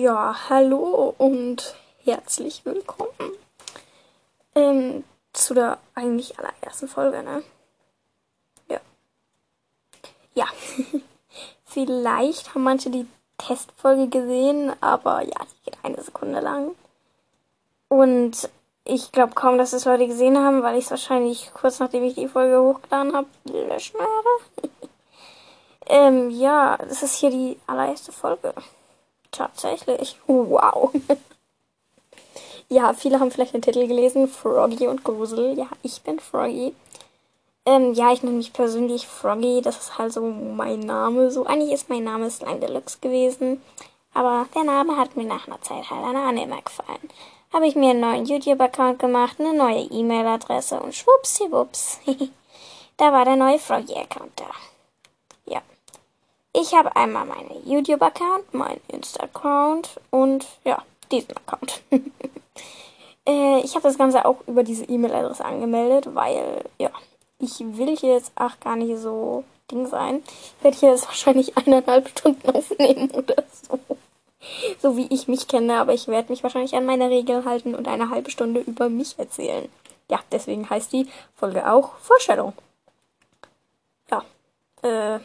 Ja, hallo und herzlich willkommen ähm, zu der eigentlich allerersten Folge, ne? Ja. Ja. Vielleicht haben manche die Testfolge gesehen, aber ja, die geht eine Sekunde lang. Und ich glaube kaum, dass es Leute gesehen haben, weil ich es wahrscheinlich kurz nachdem ich die Folge hochgeladen habe, löschen werde. ähm, ja, das ist hier die allererste Folge. Tatsächlich. Wow. ja, viele haben vielleicht den Titel gelesen. Froggy und Grusel. Ja, ich bin Froggy. Ähm, ja, ich nenne mich persönlich Froggy. Das ist halt so mein Name. So, eigentlich ist mein Name Slime Deluxe gewesen. Aber der Name hat mir nach einer Zeit halt an Anima gefallen. Habe ich mir einen neuen YouTube-Account gemacht, eine neue E-Mail-Adresse und schwuppsiwupps. da war der neue Froggy-Account da. Ich habe einmal meinen YouTube-Account, meinen Insta-Account und ja, diesen Account. äh, ich habe das Ganze auch über diese E-Mail-Adresse angemeldet, weil ja, ich will hier jetzt auch gar nicht so Ding sein. Ich werde hier jetzt wahrscheinlich eineinhalb Stunden aufnehmen oder so. So wie ich mich kenne, aber ich werde mich wahrscheinlich an meine Regeln halten und eine halbe Stunde über mich erzählen. Ja, deswegen heißt die Folge auch Vorstellung. Ja, äh,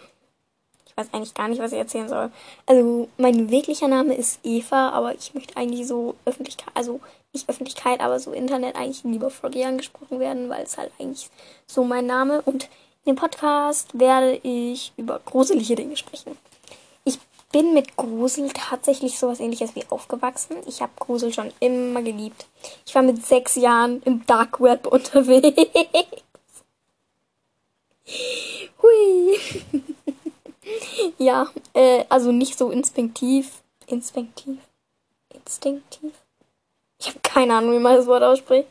ich weiß eigentlich gar nicht, was ich erzählen soll. Also, mein wirklicher Name ist Eva, aber ich möchte eigentlich so Öffentlichkeit, also nicht Öffentlichkeit, aber so Internet eigentlich lieber Froggy angesprochen werden, weil es halt eigentlich so mein Name. Und in dem Podcast werde ich über gruselige Dinge sprechen. Ich bin mit Grusel tatsächlich sowas ähnliches wie aufgewachsen. Ich habe Grusel schon immer geliebt. Ich war mit sechs Jahren im Dark Web unterwegs. Hui. Ja, äh, also nicht so instinktiv. Instinktiv? Instinktiv? Ich habe keine Ahnung, wie man das Wort ausspricht.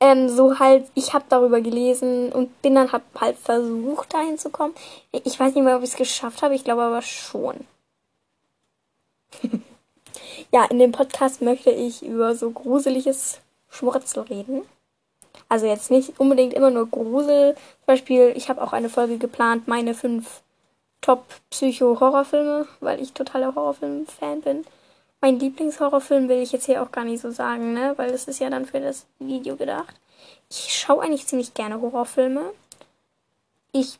Ähm, so halt, ich habe darüber gelesen und bin dann hab halt versucht, dahin zu kommen. Ich weiß nicht mehr, ob ich es geschafft habe, ich glaube aber schon. ja, in dem Podcast möchte ich über so gruseliges Schmurzel reden. Also jetzt nicht unbedingt immer nur Grusel. Zum Beispiel, ich habe auch eine Folge geplant, meine fünf Top-Psycho-Horrorfilme, weil ich totaler Horrorfilm-Fan bin. Mein Lieblingshorrorfilm will ich jetzt hier auch gar nicht so sagen, ne? Weil das ist ja dann für das Video gedacht. Ich schaue eigentlich ziemlich gerne Horrorfilme. Ich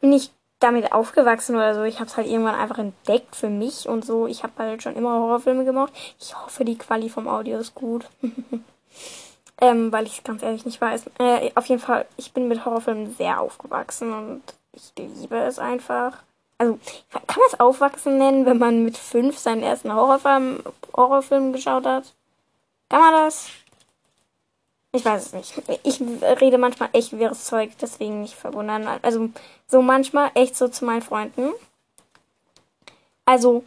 bin nicht damit aufgewachsen oder so. Ich habe es halt irgendwann einfach entdeckt für mich und so. Ich habe halt schon immer Horrorfilme gemacht. Ich hoffe, die Quali vom Audio ist gut. ähm, weil ich es ganz ehrlich nicht weiß. Äh, auf jeden Fall, ich bin mit Horrorfilmen sehr aufgewachsen und ich liebe es einfach also kann man es Aufwachsen nennen, wenn man mit fünf seinen ersten Horrorfilm, Horrorfilm geschaut hat? Kann man das? Ich weiß es nicht. Ich rede manchmal echt wirres Zeug, deswegen nicht verwundern. Also so manchmal echt so zu meinen Freunden. Also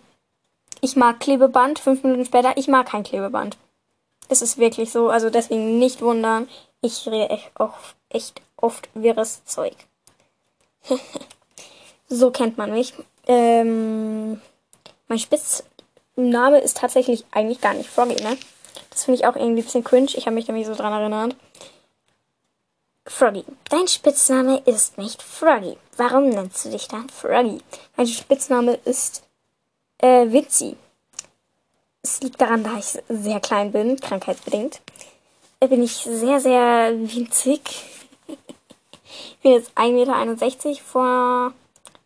ich mag Klebeband, fünf Minuten später, ich mag kein Klebeband. Es ist wirklich so, also deswegen nicht wundern. Ich rede echt, auch, echt oft wirres Zeug. So kennt man mich. Ähm, mein Spitzname ist tatsächlich eigentlich gar nicht Froggy, ne? Das finde ich auch irgendwie ein bisschen cringe. Ich habe mich nämlich so dran erinnert. Froggy. Dein Spitzname ist nicht Froggy. Warum nennst du dich dann Froggy? Mein Spitzname ist äh, Witzi. Es liegt daran, da ich sehr klein bin, krankheitsbedingt. Bin ich sehr, sehr winzig. ich bin jetzt 1,61 Meter. Vor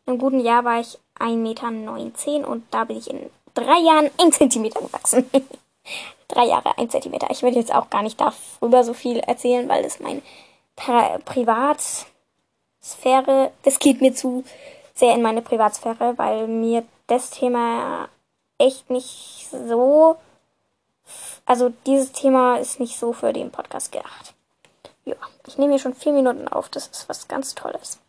im guten Jahr war ich 1,19 Meter und da bin ich in drei Jahren 1 Zentimeter gewachsen. drei Jahre, 1 Zentimeter. Ich werde jetzt auch gar nicht darüber so viel erzählen, weil das meine Privatsphäre, das geht mir zu sehr in meine Privatsphäre, weil mir das Thema echt nicht so, also dieses Thema ist nicht so für den Podcast gedacht. Ja, ich nehme hier schon vier Minuten auf, das ist was ganz Tolles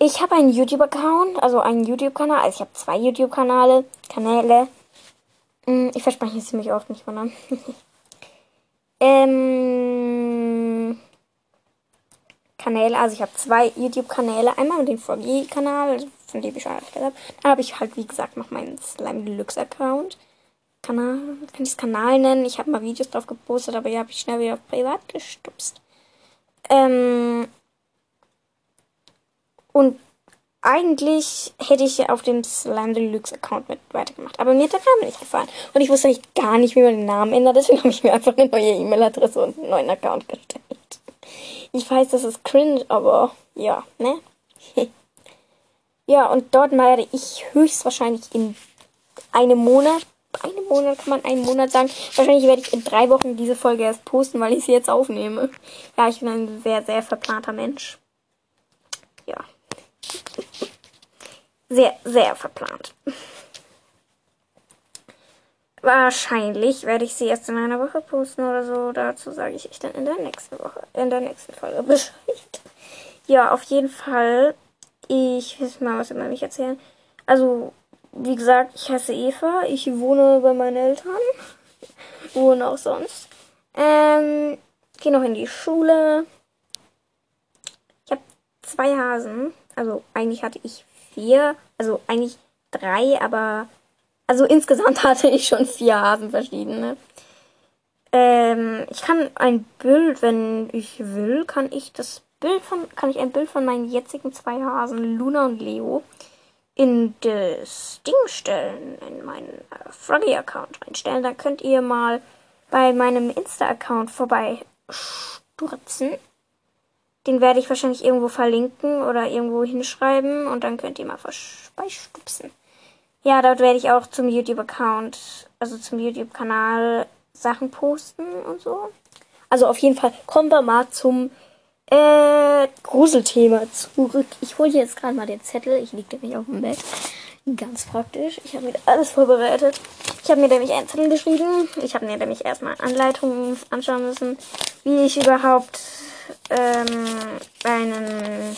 ich habe einen YouTube-Account, also einen YouTube-Kanal. Also ich habe zwei YouTube-Kanäle, Kanäle. Hm, ich verspreche es ziemlich oft, nicht wundern. ähm, Kanäle, also ich habe zwei YouTube-Kanäle. Einmal den Froggy-Kanal, von dem ich schon erzählt habe. Da habe ich halt, wie gesagt, noch meinen Slime Deluxe-Account. Kanal, kann ich es Kanal nennen. Ich habe mal Videos drauf gepostet, aber die habe ich schnell wieder auf privat gestupst. Ähm, und eigentlich hätte ich auf dem Slime Deluxe Account mit weitergemacht. Aber mir hat der Name nicht gefallen. Und ich wusste eigentlich gar nicht, wie man den Namen ändert. Deswegen habe ich mir einfach eine neue E-Mail-Adresse und einen neuen Account gestellt. Ich weiß, das ist cringe, aber ja, ne? ja, und dort werde ich höchstwahrscheinlich in einem Monat, einem Monat kann man einen Monat sagen, wahrscheinlich werde ich in drei Wochen diese Folge erst posten, weil ich sie jetzt aufnehme. Ja, ich bin ein sehr, sehr verplanter Mensch. Sehr, sehr verplant. Wahrscheinlich werde ich sie erst in einer Woche posten oder so. Dazu sage ich euch dann in der nächsten Woche, in der nächsten Folge Bescheid. Ja, auf jeden Fall. Ich will mal was über mich erzählen. Also, wie gesagt, ich heiße Eva. Ich wohne bei meinen Eltern. Wohne auch sonst. Ähm, gehe noch in die Schule. Ich habe zwei Hasen. Also, eigentlich hatte ich vier, also eigentlich drei, aber also insgesamt hatte ich schon vier Hasen verschiedene. Ähm, ich kann ein Bild, wenn ich will, kann ich das Bild von, kann ich ein Bild von meinen jetzigen zwei Hasen, Luna und Leo, in das Ding stellen, in meinen äh, Froggy-Account reinstellen. Da könnt ihr mal bei meinem Insta-Account vorbei stürzen. Den werde ich wahrscheinlich irgendwo verlinken oder irgendwo hinschreiben und dann könnt ihr mal vorbeistupsen. Ja, dort werde ich auch zum YouTube-Account, also zum YouTube-Kanal Sachen posten und so. Also auf jeden Fall kommen wir mal zum äh, Gruselthema zurück. Ich hole jetzt gerade mal den Zettel. Ich liege nämlich auf dem Bett. Ganz praktisch. Ich habe mir alles vorbereitet. Ich habe mir nämlich einen Zettel geschrieben. Ich habe mir nämlich erstmal Anleitungen anschauen müssen, wie ich überhaupt ähm, einen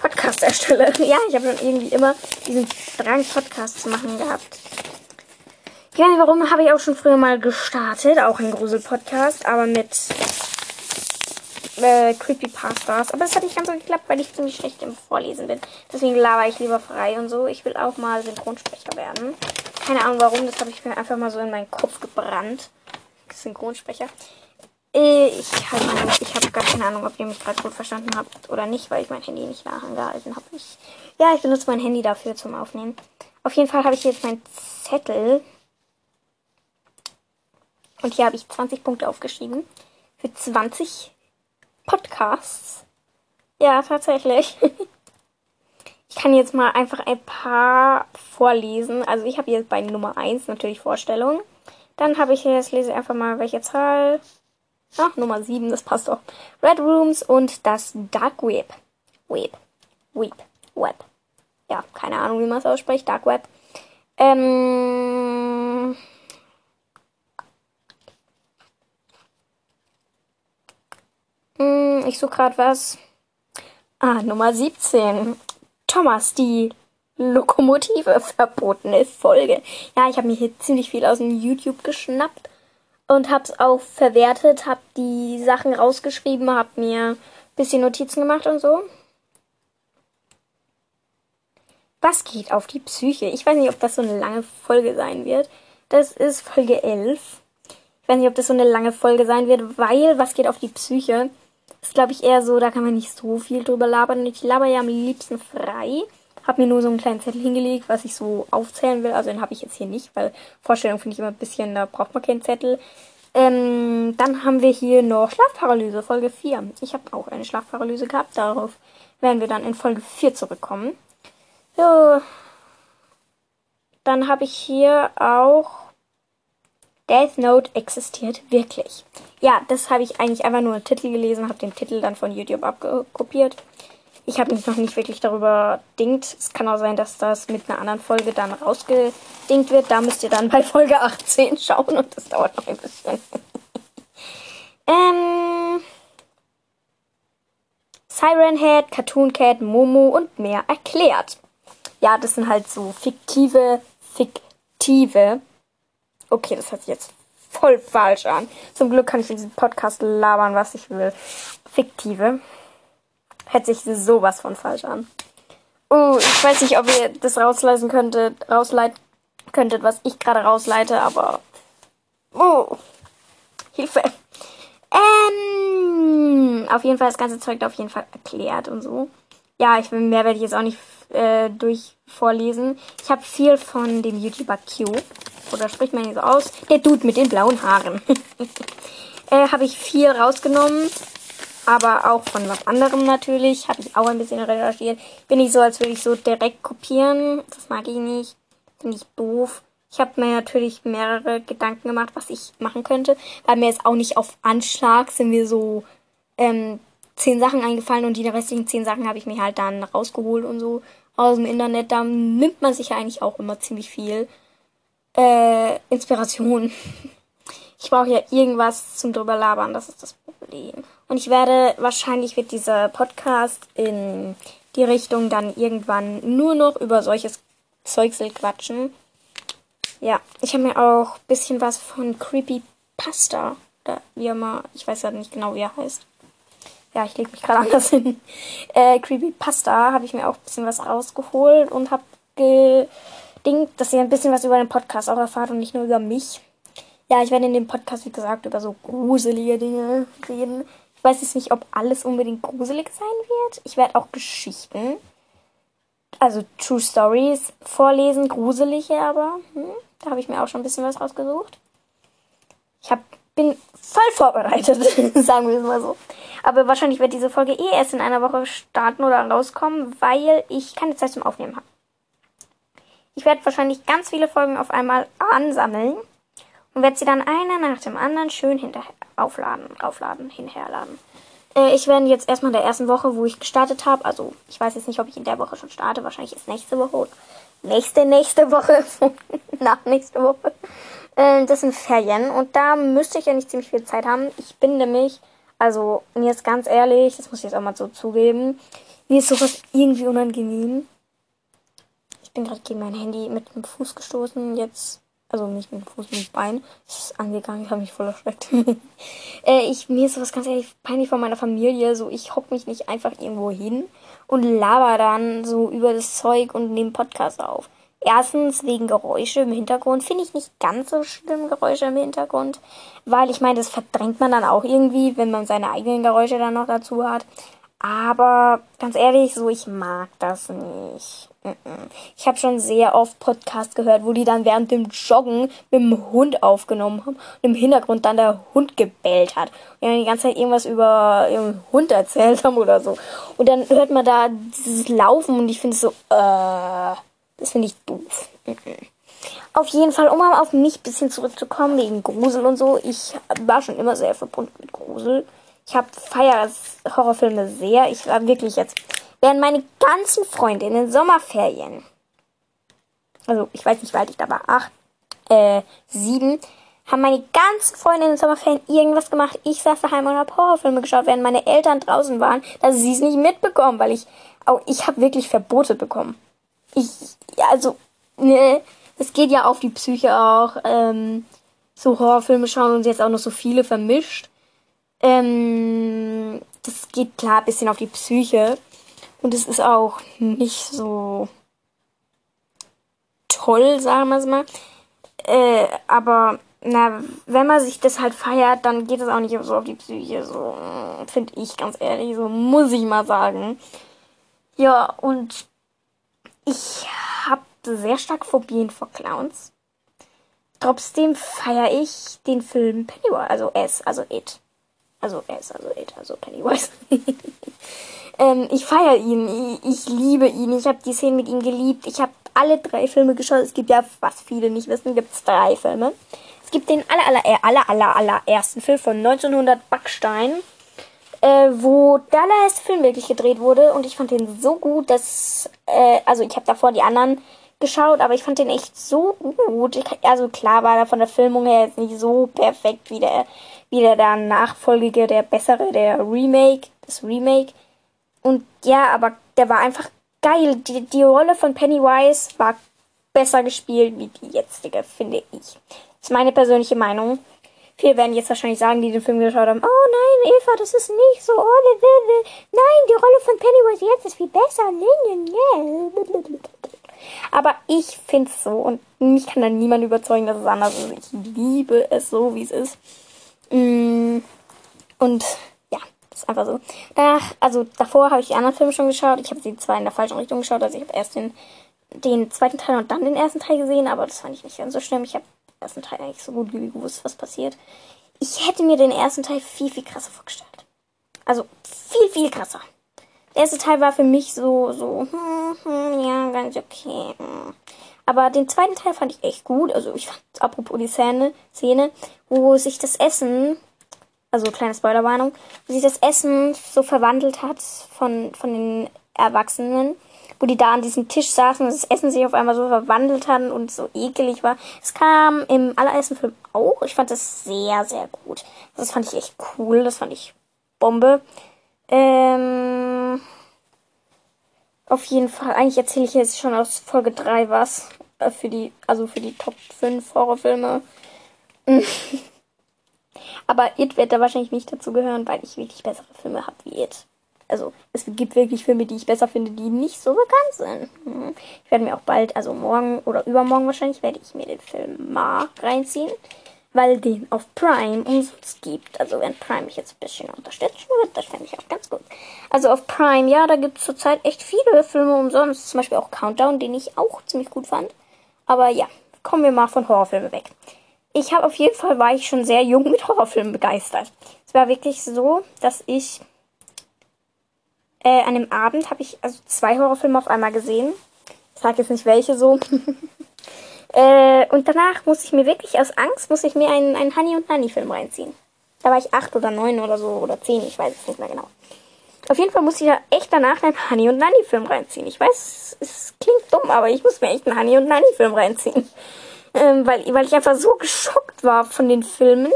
Podcast erstelle. ja, ich habe schon irgendwie immer diesen Drang, Podcast zu machen gehabt. Ich weiß nicht warum, habe ich auch schon früher mal gestartet, auch ein Grusel-Podcast, aber mit äh, Creepypastas. Aber es hat nicht ganz so geklappt, weil ich ziemlich schlecht im Vorlesen bin. Deswegen laber ich lieber frei und so. Ich will auch mal Synchronsprecher werden. Keine Ahnung warum, das habe ich mir einfach mal so in meinen Kopf gebrannt. Synchronsprecher. Ich, halt, ich habe gar keine Ahnung, ob ihr mich gerade gut verstanden habt oder nicht, weil ich mein Handy nicht nah angehalten habe. Ich, ja, ich benutze mein Handy dafür zum Aufnehmen. Auf jeden Fall habe ich jetzt meinen Zettel. Und hier habe ich 20 Punkte aufgeschrieben. Für 20 Podcasts. Ja, tatsächlich. Ich kann jetzt mal einfach ein paar vorlesen. Also ich habe jetzt bei Nummer 1 natürlich Vorstellungen. Dann habe ich jetzt, lese einfach mal welche Zahl. Ach, Nummer 7, das passt doch. Red Rooms und das Dark Web. Web. Web. Web. Ja, keine Ahnung, wie man es ausspricht. Dark Web. Ähm. Hm, ich suche gerade was. Ah, Nummer 17. Thomas, die Lokomotive verbotene Folge. Ja, ich habe mir hier ziemlich viel aus dem YouTube geschnappt und hab's auch verwertet, hab die Sachen rausgeschrieben, hab mir ein bisschen Notizen gemacht und so. Was geht auf die Psyche? Ich weiß nicht, ob das so eine lange Folge sein wird. Das ist Folge 11. Ich weiß nicht, ob das so eine lange Folge sein wird, weil was geht auf die Psyche? ist, glaube ich, eher so, da kann man nicht so viel drüber labern. Ich laber ja am liebsten frei. Hab mir nur so einen kleinen Zettel hingelegt, was ich so aufzählen will. Also den habe ich jetzt hier nicht, weil Vorstellung finde ich immer ein bisschen, da braucht man keinen Zettel. Ähm, dann haben wir hier noch Schlafparalyse, Folge 4. Ich habe auch eine Schlafparalyse gehabt. Darauf werden wir dann in Folge 4 zurückkommen. So. Dann habe ich hier auch Death Note existiert wirklich. Ja, das habe ich eigentlich einfach nur im Titel gelesen, habe den Titel dann von YouTube abkopiert. Ich habe mich noch nicht wirklich darüber dingt. Es kann auch sein, dass das mit einer anderen Folge dann rausgedingt wird. Da müsst ihr dann bei Folge 18 schauen und das dauert noch ein bisschen. ähm, Siren Head, Cartoon Cat, Momo und mehr erklärt. Ja, das sind halt so fiktive, fiktive. Okay, das hört sich jetzt voll falsch an. Zum Glück kann ich in diesem Podcast labern, was ich will. Fiktive hört sich sowas von falsch an. Oh, ich weiß nicht, ob ihr das rausleiten könntet, rausleiten könntet, was ich gerade rausleite, aber. Oh. Hilfe. Ähm, auf jeden Fall das ganze Zeug auf jeden Fall erklärt und so. ja, ich mehr werde ich jetzt auch nicht äh, durch vorlesen. Ich habe viel von dem YouTuber Q, oder spricht man ihn so aus, der Dude mit den blauen Haaren. äh, habe ich viel rausgenommen, aber auch von was anderem natürlich. Habe ich auch ein bisschen recherchiert. Bin nicht so, als würde ich so direkt kopieren. Das mag ich nicht. Finde ich doof. Ich habe mir natürlich mehrere Gedanken gemacht, was ich machen könnte. Weil mir jetzt auch nicht auf Anschlag sind mir so ähm, zehn Sachen eingefallen und die restlichen zehn Sachen habe ich mir halt dann rausgeholt und so aus dem Internet. Da nimmt man sich ja eigentlich auch immer ziemlich viel äh, Inspiration. Ich brauche ja irgendwas zum drüber labern, das ist das Problem. Und ich werde, wahrscheinlich wird dieser Podcast in die Richtung dann irgendwann nur noch über solches Zeugsel quatschen. Ja, ich habe mir auch ein bisschen was von Creepy Pasta, oder wie immer, ich weiß ja nicht genau, wie er heißt. Ja, ich lege mich gerade anders hin. Äh, Creepy Pasta habe ich mir auch ein bisschen was rausgeholt und habe gedingt, dass ihr ein bisschen was über den Podcast auch erfahrt und nicht nur über mich. Ja, ich werde in dem Podcast, wie gesagt, über so gruselige Dinge reden. Ich weiß jetzt nicht, ob alles unbedingt gruselig sein wird. Ich werde auch Geschichten, also True Stories vorlesen, gruselige aber. Hm, da habe ich mir auch schon ein bisschen was rausgesucht. Ich hab, bin voll vorbereitet, sagen wir es mal so. Aber wahrscheinlich wird diese Folge eh erst in einer Woche starten oder rauskommen, weil ich keine Zeit zum Aufnehmen habe. Ich werde wahrscheinlich ganz viele Folgen auf einmal ansammeln und werde sie dann einer nach dem anderen schön hinterher aufladen, aufladen, hinherladen. Äh, ich werde jetzt erstmal in der ersten Woche, wo ich gestartet habe, also ich weiß jetzt nicht, ob ich in der Woche schon starte, wahrscheinlich ist nächste Woche nächste, nächste Woche, nach nächste Woche. Äh, das sind Ferien und da müsste ich ja nicht ziemlich viel Zeit haben. Ich bin nämlich, also mir ist ganz ehrlich, das muss ich jetzt auch mal so zugeben, mir ist sowas irgendwie unangenehm bin gerade gegen mein Handy mit dem Fuß gestoßen. Jetzt, also nicht mit dem Fuß, mit dem Bein. Ist angegangen, ich habe mich voll erschreckt. äh, ich, mir ist sowas ganz ehrlich peinlich von meiner Familie. So, ich hock mich nicht einfach irgendwo hin und laber dann so über das Zeug und nehme Podcast auf. Erstens wegen Geräusche im Hintergrund. Finde ich nicht ganz so schlimm, Geräusche im Hintergrund. Weil ich meine, das verdrängt man dann auch irgendwie, wenn man seine eigenen Geräusche dann noch dazu hat. Aber ganz ehrlich, so ich mag das nicht. Ich habe schon sehr oft Podcasts gehört, wo die dann während dem Joggen mit dem Hund aufgenommen haben und im Hintergrund dann der Hund gebellt hat. Und dann die ganze Zeit irgendwas über ihren Hund erzählt haben oder so. Und dann hört man da dieses Laufen und ich finde es so, äh, das finde ich doof. Auf jeden Fall, um mal auf mich ein bisschen zurückzukommen, wegen Grusel und so. Ich war schon immer sehr verbunden mit Grusel. Ich habe feier Horrorfilme sehr. Ich war wirklich jetzt während meine ganzen Freunde in den Sommerferien, also ich weiß nicht, wie alt ich da war, acht, äh, sieben, haben meine ganzen Freunde in den Sommerferien irgendwas gemacht. Ich saß daheim und habe Horrorfilme geschaut, während meine Eltern draußen waren, dass sie es nicht mitbekommen, weil ich, auch ich habe wirklich Verbote bekommen. Ich, also, ne, es geht ja auf die Psyche auch, ähm, so Horrorfilme schauen und jetzt auch noch so viele vermischt. Ähm, das geht klar ein bisschen auf die Psyche. Und es ist auch nicht so toll, sagen wir es mal. Äh, aber na, wenn man sich das halt feiert, dann geht es auch nicht so auf die Psyche. So, finde ich ganz ehrlich, so muss ich mal sagen. Ja, und ich habe sehr stark Phobien vor Clowns. Trotzdem feiere ich den Film Pennywise, also S, also It. Also S, also It, also Pennywise. Ähm, ich feiere ihn. Ich, ich, liebe ihn. Ich habe die Szene mit ihm geliebt. Ich habe alle drei Filme geschaut. Es gibt ja, was viele nicht wissen, gibt es drei Filme. Es gibt den aller, aller, aller, aller, aller ersten Film von 1900 Backstein, äh, wo der allererste Film wirklich gedreht wurde. Und ich fand den so gut, dass, äh, also ich habe davor die anderen geschaut, aber ich fand den echt so gut. Ich, also klar war er von der Filmung her jetzt nicht so perfekt wie der, wie der da Nachfolgige, der bessere, der Remake, das Remake. Und ja, aber der war einfach geil. Die, die Rolle von Pennywise war besser gespielt wie die jetzige, finde ich. Das ist meine persönliche Meinung. Viele werden jetzt wahrscheinlich sagen, die den Film geschaut haben, oh nein, Eva, das ist nicht so. Oh, nein, die Rolle von Pennywise jetzt ist viel besser. Aber ich finde es so und mich kann da niemand überzeugen, dass es anders ist. Ich liebe es so, wie es ist. Mm, und einfach so. Danach, also davor habe ich die anderen Filme schon geschaut. Ich habe die zwei in der falschen Richtung geschaut. Also ich habe erst den, den zweiten Teil und dann den ersten Teil gesehen, aber das fand ich nicht ganz so schlimm. Ich habe den ersten Teil eigentlich so gut wie gewusst, was passiert. Ich hätte mir den ersten Teil viel, viel krasser vorgestellt. Also viel, viel krasser. Der erste Teil war für mich so, so, hm, hm, ja, ganz okay. Hm. Aber den zweiten Teil fand ich echt gut. Also ich fand, apropos die Szene, Szene, wo sich das Essen, also kleine Spoilerwarnung, wo sich das Essen so verwandelt hat von, von den Erwachsenen, wo die da an diesem Tisch saßen und das Essen sich auf einmal so verwandelt hat und so ekelig war. Es kam im allerersten Film auch. Ich fand das sehr, sehr gut. Das fand ich echt cool. Das fand ich Bombe. Ähm, auf jeden Fall. Eigentlich erzähle ich jetzt schon aus Folge 3 was. Äh, für die, also für die Top 5 Horrorfilme. Aber It wird da wahrscheinlich nicht dazu gehören, weil ich wirklich bessere Filme habe wie It. Also es gibt wirklich Filme, die ich besser finde, die nicht so bekannt sind. Hm. Ich werde mir auch bald, also morgen oder übermorgen wahrscheinlich, werde ich mir den Film Ma reinziehen weil den auf Prime umsonst gibt. Also wenn Prime mich jetzt ein bisschen unterstützen wird, das fände ich auch ganz gut. Also auf Prime, ja, da gibt es zurzeit echt viele Filme umsonst. Zum Beispiel auch Countdown, den ich auch ziemlich gut fand. Aber ja, kommen wir mal von Horrorfilmen weg. Ich habe auf jeden Fall, war ich schon sehr jung mit Horrorfilmen begeistert. Es war wirklich so, dass ich äh, an dem Abend habe ich also zwei Horrorfilme auf einmal gesehen. Ich sage jetzt nicht welche so. Äh, und danach muss ich mir wirklich aus Angst, muss ich mir einen, einen Honey und Nanny Film reinziehen. Da war ich acht oder neun oder so oder zehn, ich weiß es nicht mehr genau. Auf jeden Fall muss ich da echt danach einen Honey und Nanny Film reinziehen. Ich weiß, es klingt dumm, aber ich muss mir echt einen Honey und Nanny Film reinziehen. Ähm, weil, weil ich einfach so geschockt war von den Filmen.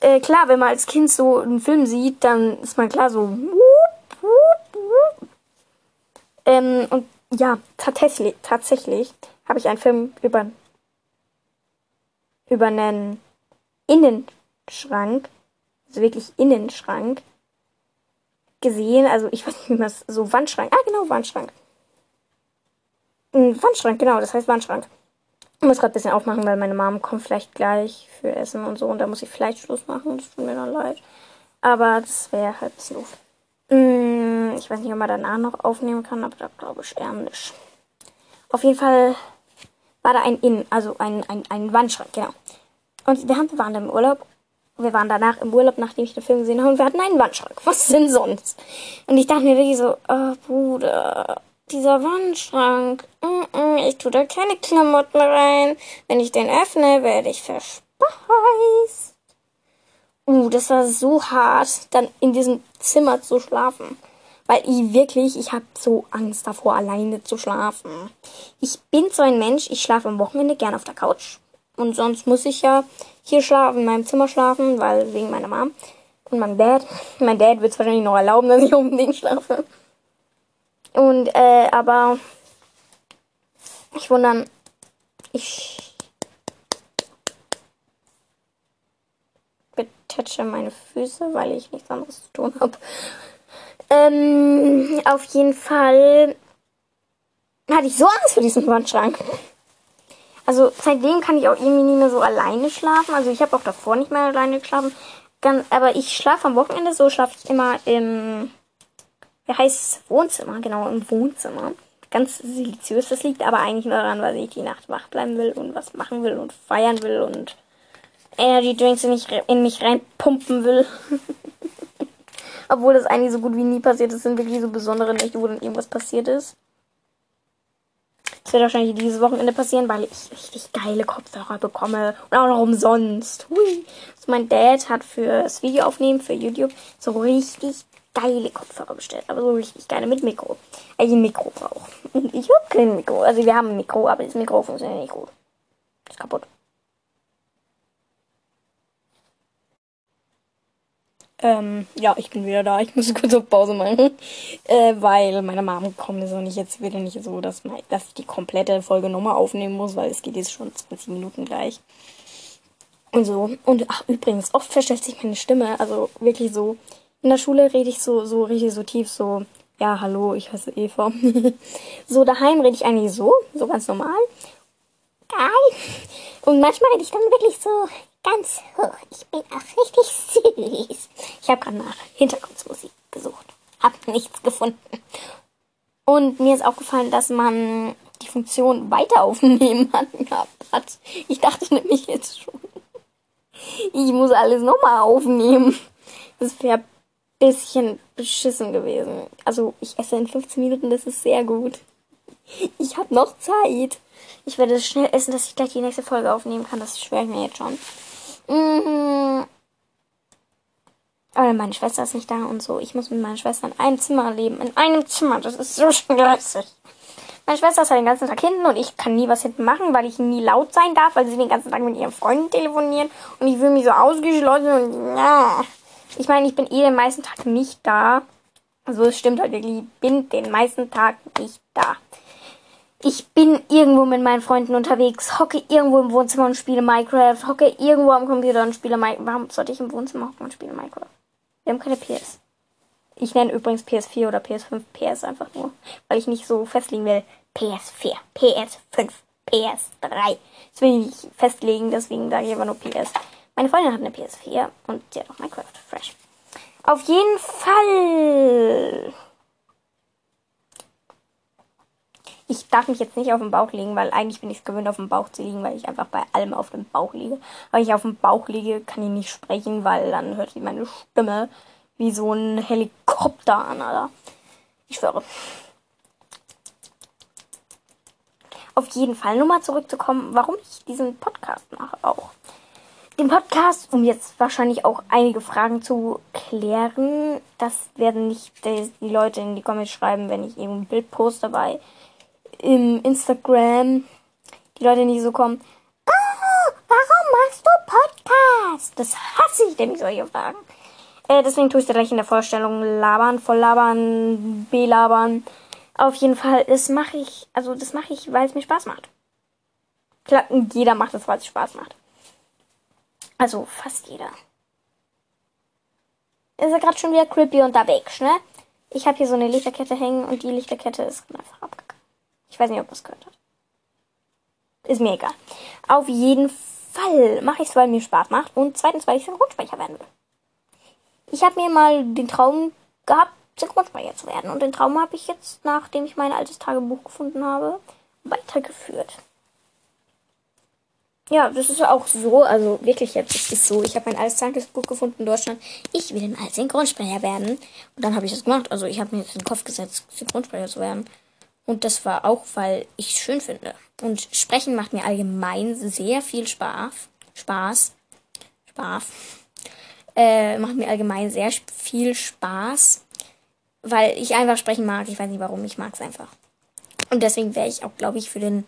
Äh, klar, wenn man als Kind so einen Film sieht, dann ist man klar so. Ähm, und ja, tatsächlich, tatsächlich habe ich einen Film über, über einen Innenschrank, also wirklich Innenschrank, gesehen. Also ich weiß nicht, wie man es so Wandschrank. Ah, genau, Wandschrank. Ein Wandschrank, genau, das heißt Wandschrank. Ich muss gerade ein bisschen aufmachen, weil meine Mom kommt vielleicht gleich für Essen und so und da muss ich vielleicht Schluss machen. Das tut mir dann leid. Aber das wäre halt ein bisschen doof. Mm, ich weiß nicht, ob man danach noch aufnehmen kann, aber da glaube ich eher nicht. Auf jeden Fall war da ein Innen, also ein, ein, ein Wandschrank, genau. Und wir, haben, waren da im Urlaub. Wir waren danach im Urlaub, nachdem ich den Film gesehen habe, und wir hatten einen Wandschrank. Was denn sonst? Und ich dachte mir wirklich so, oh Bruder, dieser Wandschrank, ich tue da keine Klamotten rein. Wenn ich den öffne, werde ich verspeist. Uh, das war so hart, dann in diesem Zimmer zu schlafen. Weil ich wirklich, ich habe so Angst davor, alleine zu schlafen. Ich bin so ein Mensch, ich schlafe am Wochenende gern auf der Couch. Und sonst muss ich ja hier schlafen, in meinem Zimmer schlafen, weil wegen meiner Mom und meinem Dad. Mein Dad wird es wahrscheinlich noch erlauben, dass ich unbedingt schlafe. Und, äh, aber ich wundern, ich betätsche meine Füße, weil ich nichts anderes zu tun habe. Ähm, auf jeden Fall hatte ich so Angst vor diesem Wandschrank. Also seitdem kann ich auch irgendwie nicht mehr so alleine schlafen. Also ich habe auch davor nicht mehr alleine geschlafen. Aber ich schlafe am Wochenende so, schlafe ich immer im, wie heißt Wohnzimmer, genau, im Wohnzimmer. Ganz siliziös. Das liegt aber eigentlich nur daran, weil ich die Nacht wach bleiben will und was machen will und feiern will und Energy Drinks in mich, in mich reinpumpen will. Obwohl das eigentlich so gut wie nie passiert ist, sind wirklich so besondere Nächte, wo dann irgendwas passiert ist. Das wird wahrscheinlich dieses Wochenende passieren, weil ich richtig geile Kopfhörer bekomme. Und auch noch umsonst. Hui. Also mein Dad hat für das Video aufnehmen, für YouTube, so richtig geile Kopfhörer bestellt. Aber so richtig geile mit Mikro. Äh, ein Mikro auch. Und ich habe kein Mikro. Also wir haben ein Mikro, aber das Mikro funktioniert nicht gut. Ist kaputt. Ähm, ja, ich bin wieder da. Ich muss kurz auf Pause machen. Äh, weil meine Mom gekommen ist und ich jetzt wieder nicht so, dass, dass ich die komplette Folge nochmal aufnehmen muss, weil es geht jetzt schon 20 Minuten gleich. Und so. Und ach, übrigens, oft verstellt sich meine Stimme. Also wirklich so. In der Schule rede ich so, so richtig so tief, so, ja, hallo, ich heiße Eva. so daheim rede ich eigentlich so, so ganz normal. Geil. Und manchmal rede ich dann wirklich so ganz hoch. Ich bin auch richtig süß. Ich habe gerade nach Hintergrundmusik gesucht. Hab nichts gefunden. Und mir ist aufgefallen, dass man die Funktion weiter aufnehmen hat. Ich dachte nämlich jetzt schon, ich muss alles nochmal aufnehmen. Das wäre bisschen beschissen gewesen. Also ich esse in 15 Minuten, das ist sehr gut. Ich habe noch Zeit. Ich werde es schnell essen, dass ich gleich die nächste Folge aufnehmen kann. Das schwöre ich mir jetzt schon. Mhm. Aber meine Schwester ist nicht da und so. Ich muss mit meiner Schwester in einem Zimmer leben. In einem Zimmer. Das ist so stressig. Meine Schwester ist halt den ganzen Tag hinten und ich kann nie was hinten machen, weil ich nie laut sein darf, weil sie den ganzen Tag mit ihren Freunden telefonieren und ich will mich so ausgeschlossen und ja. Ich meine, ich bin eh den meisten Tag nicht da. Also es stimmt halt wirklich, ich bin den meisten Tag nicht da. Ich bin irgendwo mit meinen Freunden unterwegs, hocke irgendwo im Wohnzimmer und spiele Minecraft, hocke irgendwo am Computer und spiele Minecraft. Warum sollte ich im Wohnzimmer hocken und spiele Minecraft? Wir haben keine PS. Ich nenne übrigens PS4 oder PS5 PS einfach nur, weil ich nicht so festlegen will. PS4, PS5, PS3. Das will ich nicht festlegen, deswegen sage ich einfach nur PS. Meine Freundin hat eine PS4 und sie hat auch Minecraft Fresh. Auf jeden Fall. Ich darf mich jetzt nicht auf den Bauch legen, weil eigentlich bin ich es gewöhnt, auf dem Bauch zu liegen, weil ich einfach bei allem auf dem Bauch liege. Weil ich auf dem Bauch liege, kann ich nicht sprechen, weil dann hört sich meine Stimme wie so ein Helikopter an, Alter. Ich schwöre. Auf jeden Fall, nur mal zurückzukommen, warum ich diesen Podcast mache auch. Den Podcast, um jetzt wahrscheinlich auch einige Fragen zu klären, das werden nicht die Leute in die Comments schreiben, wenn ich irgendein Bild poste dabei im Instagram. Die Leute nicht so kommen, oh, warum machst du Podcast? Das hasse ich, nämlich solche Fragen. Äh, deswegen tue ich da gleich in der Vorstellung labern, voll labern, belabern. Auf jeden Fall, das mache ich, also das mache ich, weil es mir Spaß macht. Klar, jeder macht es, weil es Spaß macht. Also fast jeder. Ist ja gerade schon wieder creepy unterwegs, ne? Ich habe hier so eine Lichterkette hängen und die Lichterkette ist einfach abgegangen. Ich weiß nicht, ob das gehört hat. Ist mir egal. Auf jeden Fall mache ich es, weil mir Spaß macht und zweitens, weil ich Synchronsprecher werden will. Ich habe mir mal den Traum gehabt, Synchronsprecher zu werden. Und den Traum habe ich jetzt, nachdem ich mein altes Tagebuch gefunden habe, weitergeführt. Ja, das ist auch so, also wirklich jetzt ist es so. Ich habe mein altes Tagebuch gefunden in Deutschland. Ich will als Synchronsprecher werden. Und dann habe ich das gemacht. Also ich habe mir jetzt in den Kopf gesetzt, Synchronsprecher zu werden. Und das war auch, weil ich es schön finde. Und Sprechen macht mir allgemein sehr viel Spaß. Spaß. Spaß. Äh, macht mir allgemein sehr viel Spaß weil ich einfach sprechen mag. Ich weiß nicht warum, ich mag es einfach. Und deswegen wäre ich auch, glaube ich, für den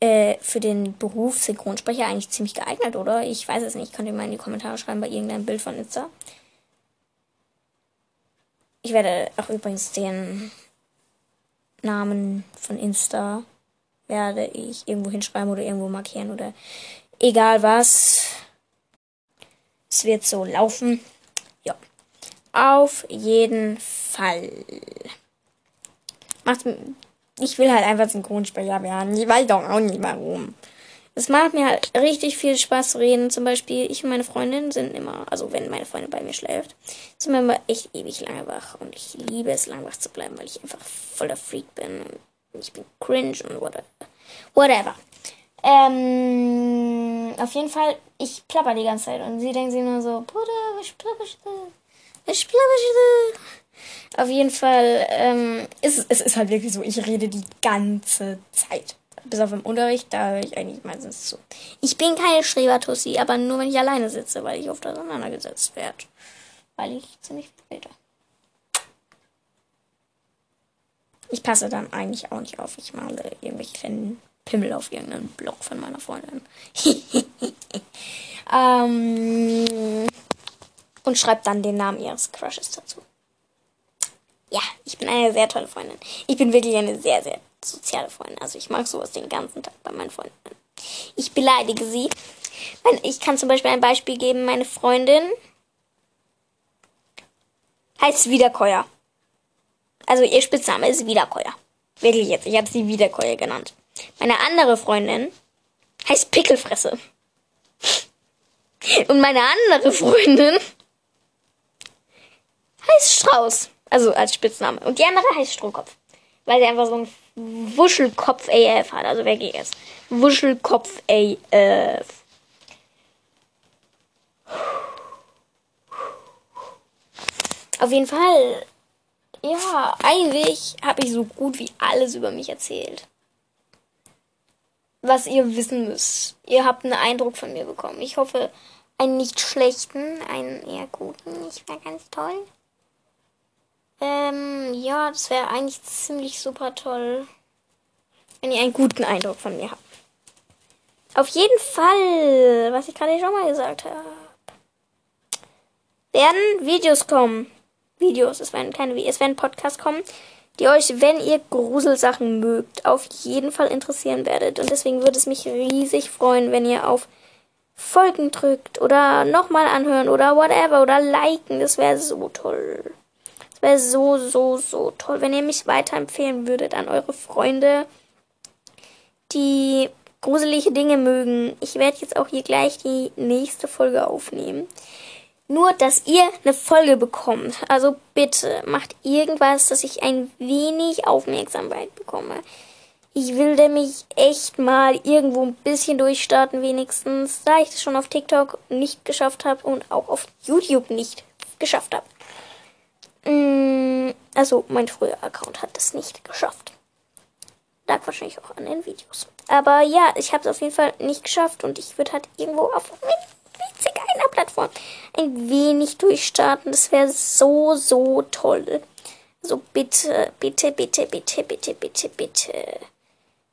äh, für den Beruf Synchronsprecher eigentlich ziemlich geeignet, oder? Ich weiß es nicht. Könnt ihr mal in die Kommentare schreiben bei irgendeinem Bild von Insta. Ich werde auch übrigens den Namen von Insta werde ich irgendwo hinschreiben oder irgendwo markieren oder egal was. Es wird so laufen. Ja. Auf jeden Fall. Macht, ich will halt einfach Synchronsprecher werden. Ich weiß doch auch nicht warum. Es macht mir halt richtig viel Spaß zu reden. Zum Beispiel, ich und meine Freundin sind immer, also wenn meine Freundin bei mir schläft, sind wir immer echt ewig lange wach. Und ich liebe es, lang wach zu bleiben, weil ich einfach voller Freak bin. Ich bin cringe und whatever. Whatever. Ähm, auf jeden Fall, ich plapper die ganze Zeit. Und sie denkt sich nur so, Bruder, was plapperst du? Was plapperst du? Auf jeden Fall ähm, ist es ist halt wirklich so, ich rede die ganze Zeit. Bis auf im Unterricht, da höre ich eigentlich meistens zu. Ich bin keine Strebertussi, aber nur wenn ich alleine sitze, weil ich oft auseinandergesetzt werde. Weil ich ziemlich rede. Ich passe dann eigentlich auch nicht auf. Ich male irgendwelche kleinen Pimmel auf irgendeinen Blog von meiner Freundin. ähm, und schreibt dann den Namen ihres Crushes dazu. Ja, ich bin eine sehr tolle Freundin. Ich bin wirklich eine sehr, sehr soziale Freundin. Also ich mag sowas den ganzen Tag bei meinen Freunden. Ich beleidige sie. Ich kann zum Beispiel ein Beispiel geben. Meine Freundin heißt Wiederkäuer. Also ihr Spitzname ist Wiederkäuer. Wirklich jetzt. Ich habe sie Wiederkäuer genannt. Meine andere Freundin heißt Pickelfresse. Und meine andere Freundin heißt Strauß. Also als Spitzname. Und die andere heißt Strohkopf. Weil sie einfach so einen Wuschelkopf AF hat. Also wer geht jetzt? Wuschelkopf AF. Auf jeden Fall, ja, eigentlich habe ich so gut wie alles über mich erzählt. Was ihr wissen müsst. Ihr habt einen Eindruck von mir bekommen. Ich hoffe, einen nicht schlechten, einen eher guten. Ich war ganz toll. Ähm, ja, das wäre eigentlich ziemlich super toll, wenn ihr einen guten Eindruck von mir habt. Auf jeden Fall, was ich gerade schon mal gesagt habe, werden Videos kommen. Videos, es werden keine Videos, es werden Podcasts kommen, die euch, wenn ihr Gruselsachen mögt, auf jeden Fall interessieren werdet. Und deswegen würde es mich riesig freuen, wenn ihr auf Folgen drückt oder nochmal anhören oder whatever oder liken. Das wäre so toll. Wäre so, so, so toll, wenn ihr mich weiterempfehlen würdet an eure Freunde, die gruselige Dinge mögen. Ich werde jetzt auch hier gleich die nächste Folge aufnehmen. Nur, dass ihr eine Folge bekommt. Also bitte macht irgendwas, dass ich ein wenig Aufmerksamkeit bekomme. Ich will nämlich echt mal irgendwo ein bisschen durchstarten, wenigstens, da ich das schon auf TikTok nicht geschafft habe und auch auf YouTube nicht geschafft habe. Mm, also, mein früher Account hat das nicht geschafft. Lag wahrscheinlich auch an den Videos. Aber ja, ich habe es auf jeden Fall nicht geschafft und ich würde halt irgendwo auf winzig einer Plattform ein wenig durchstarten. Das wäre so, so toll. Also bitte, bitte, bitte, bitte, bitte, bitte, bitte.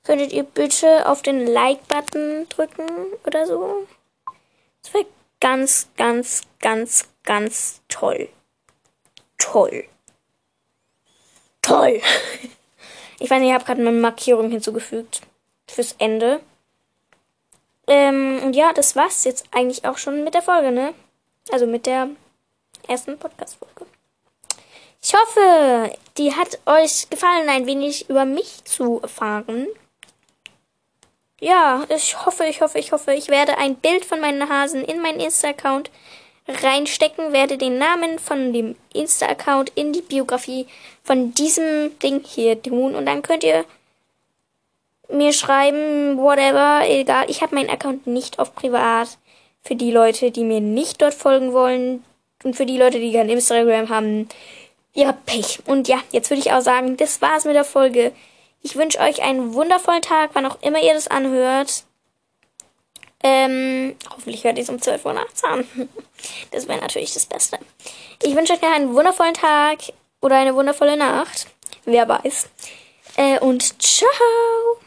Könntet ihr bitte auf den Like-Button drücken oder so? Das wäre ganz, ganz, ganz, ganz toll. Toll. Toll. Ich nicht, ich habe gerade eine Markierung hinzugefügt fürs Ende. Ähm, und ja, das war's jetzt eigentlich auch schon mit der Folge, ne? Also mit der ersten Podcast-Folge. Ich hoffe, die hat euch gefallen, ein wenig über mich zu erfahren. Ja, ich hoffe, ich hoffe, ich hoffe, ich werde ein Bild von meinen Hasen in meinen Insta-Account reinstecken, werde den Namen von dem Insta-Account in die Biografie von diesem Ding hier tun und dann könnt ihr mir schreiben, whatever, egal. Ich habe meinen Account nicht auf privat. Für die Leute, die mir nicht dort folgen wollen und für die Leute, die kein Instagram haben, ja, Pech. Und ja, jetzt würde ich auch sagen, das war's mit der Folge. Ich wünsche euch einen wundervollen Tag, wann auch immer ihr das anhört. Ähm, hoffentlich hört ihr es um 12 Uhr nachts an. Das wäre natürlich das Beste. Ich wünsche euch einen wundervollen Tag oder eine wundervolle Nacht. Wer weiß. Äh, und ciao!